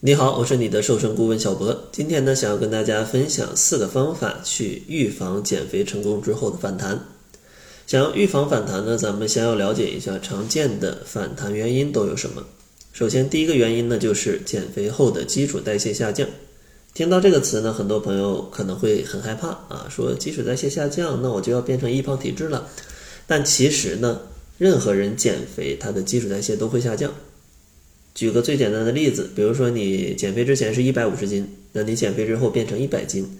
你好，我是你的瘦身顾问小博。今天呢，想要跟大家分享四个方法去预防减肥成功之后的反弹。想要预防反弹呢，咱们先要了解一下常见的反弹原因都有什么。首先，第一个原因呢，就是减肥后的基础代谢下降。听到这个词呢，很多朋友可能会很害怕啊，说基础代谢下降，那我就要变成易胖体质了。但其实呢，任何人减肥，他的基础代谢都会下降。举个最简单的例子，比如说你减肥之前是一百五十斤，那你减肥之后变成一百斤，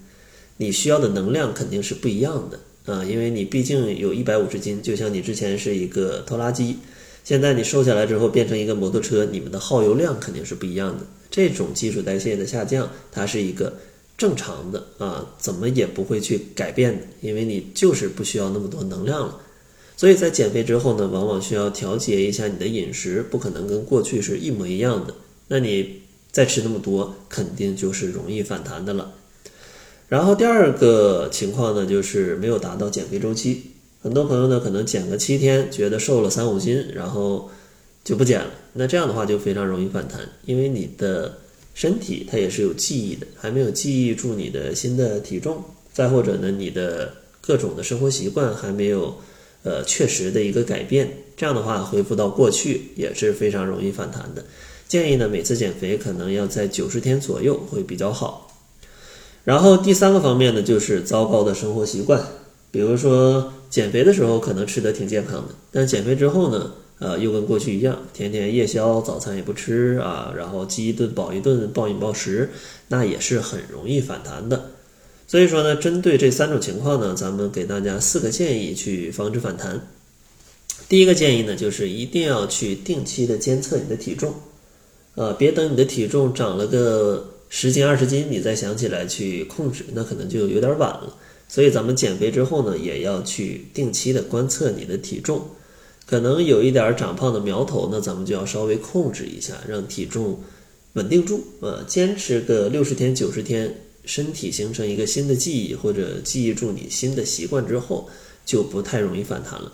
你需要的能量肯定是不一样的啊，因为你毕竟有一百五十斤，就像你之前是一个拖拉机，现在你瘦下来之后变成一个摩托车，你们的耗油量肯定是不一样的。这种基础代谢的下降，它是一个正常的啊，怎么也不会去改变的，因为你就是不需要那么多能量了。所以在减肥之后呢，往往需要调节一下你的饮食，不可能跟过去是一模一样的。那你再吃那么多，肯定就是容易反弹的了。然后第二个情况呢，就是没有达到减肥周期。很多朋友呢，可能减个七天，觉得瘦了三五斤，然后就不减了。那这样的话就非常容易反弹，因为你的身体它也是有记忆的，还没有记忆住你的新的体重。再或者呢，你的各种的生活习惯还没有。呃，确实的一个改变，这样的话恢复到过去也是非常容易反弹的。建议呢，每次减肥可能要在九十天左右会比较好。然后第三个方面呢，就是糟糕的生活习惯，比如说减肥的时候可能吃的挺健康的，但减肥之后呢，呃，又跟过去一样，天天夜宵，早餐也不吃啊，然后饥一顿饱一顿，暴饮暴食，那也是很容易反弹的。所以说呢，针对这三种情况呢，咱们给大家四个建议去防止反弹。第一个建议呢，就是一定要去定期的监测你的体重，呃，别等你的体重长了个十斤二十斤，你再想起来去控制，那可能就有点晚了。所以咱们减肥之后呢，也要去定期的观测你的体重，可能有一点长胖的苗头，那咱们就要稍微控制一下，让体重稳定住，呃，坚持个六十天九十天。身体形成一个新的记忆，或者记忆住你新的习惯之后，就不太容易反弹了。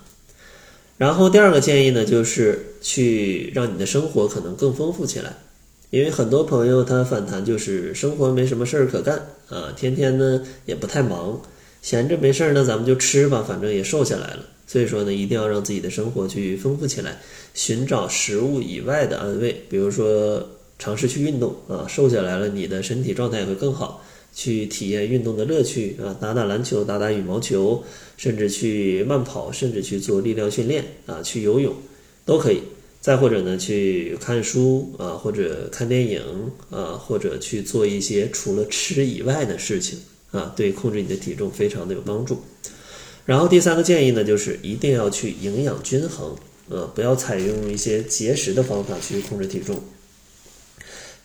然后第二个建议呢，就是去让你的生活可能更丰富起来，因为很多朋友他反弹就是生活没什么事儿可干啊，天天呢也不太忙，闲着没事儿呢，咱们就吃吧，反正也瘦下来了。所以说呢，一定要让自己的生活去丰富起来，寻找食物以外的安慰，比如说尝试去运动啊，瘦下来了，你的身体状态也会更好。去体验运动的乐趣啊，打打篮球，打打羽毛球，甚至去慢跑，甚至去做力量训练啊，去游泳都可以。再或者呢，去看书啊，或者看电影啊，或者去做一些除了吃以外的事情啊，对控制你的体重非常的有帮助。然后第三个建议呢，就是一定要去营养均衡啊，不要采用一些节食的方法去控制体重。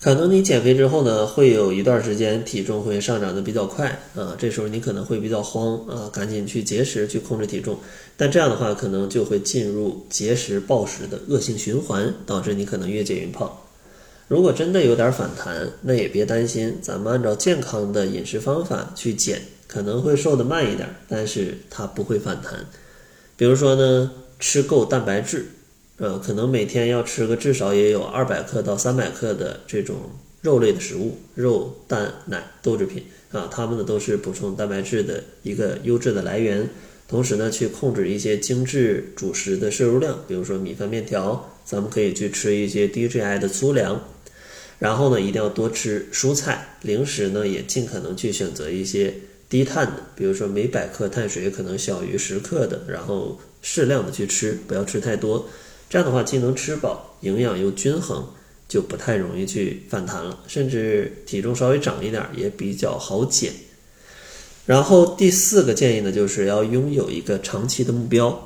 可能你减肥之后呢，会有一段时间体重会上涨的比较快啊，这时候你可能会比较慌啊，赶紧去节食去控制体重，但这样的话可能就会进入节食暴食的恶性循环，导致你可能越减越胖。如果真的有点反弹，那也别担心，咱们按照健康的饮食方法去减，可能会瘦的慢一点，但是它不会反弹。比如说呢，吃够蛋白质。呃，可能每天要吃个至少也有二百克到三百克的这种肉类的食物，肉、蛋、奶、豆制品啊，它们呢都是补充蛋白质的一个优质的来源。同时呢，去控制一些精致主食的摄入量，比如说米饭、面条，咱们可以去吃一些低 GI 的粗粮。然后呢，一定要多吃蔬菜，零食呢也尽可能去选择一些低碳的，比如说每百克碳水可能小于十克的，然后适量的去吃，不要吃太多。这样的话，既能吃饱，营养又均衡，就不太容易去反弹了，甚至体重稍微长一点也比较好减。然后第四个建议呢，就是要拥有一个长期的目标。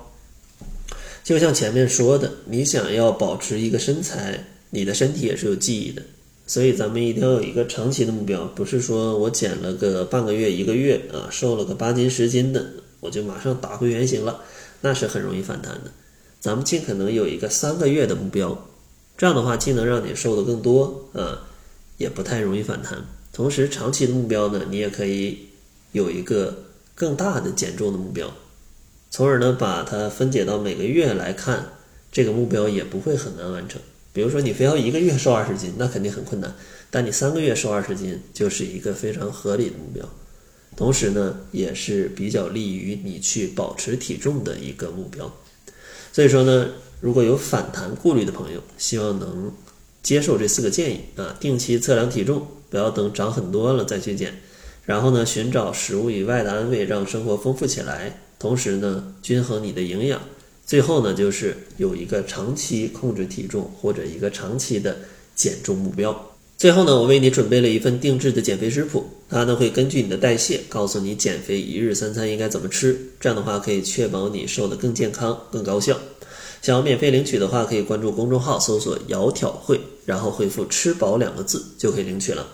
就像前面说的，你想要保持一个身材，你的身体也是有记忆的，所以咱们一定要有一个长期的目标，不是说我减了个半个月、一个月啊，瘦了个八斤、十斤的，我就马上打回原形了，那是很容易反弹的。咱们尽可能有一个三个月的目标，这样的话既能让你瘦的更多啊，也不太容易反弹。同时，长期的目标呢，你也可以有一个更大的减重的目标，从而呢把它分解到每个月来看，这个目标也不会很难完成。比如说，你非要一个月瘦二十斤，那肯定很困难。但你三个月瘦二十斤就是一个非常合理的目标，同时呢，也是比较利于你去保持体重的一个目标。所以说呢，如果有反弹顾虑的朋友，希望能接受这四个建议啊，定期测量体重，不要等长很多了再去减。然后呢，寻找食物以外的安慰，让生活丰富起来。同时呢，均衡你的营养。最后呢，就是有一个长期控制体重或者一个长期的减重目标。最后呢，我为你准备了一份定制的减肥食谱，它呢会根据你的代谢，告诉你减肥一日三餐应该怎么吃。这样的话，可以确保你瘦得更健康、更高效。想要免费领取的话，可以关注公众号，搜索“窈窕会”，然后回复“吃饱”两个字就可以领取了。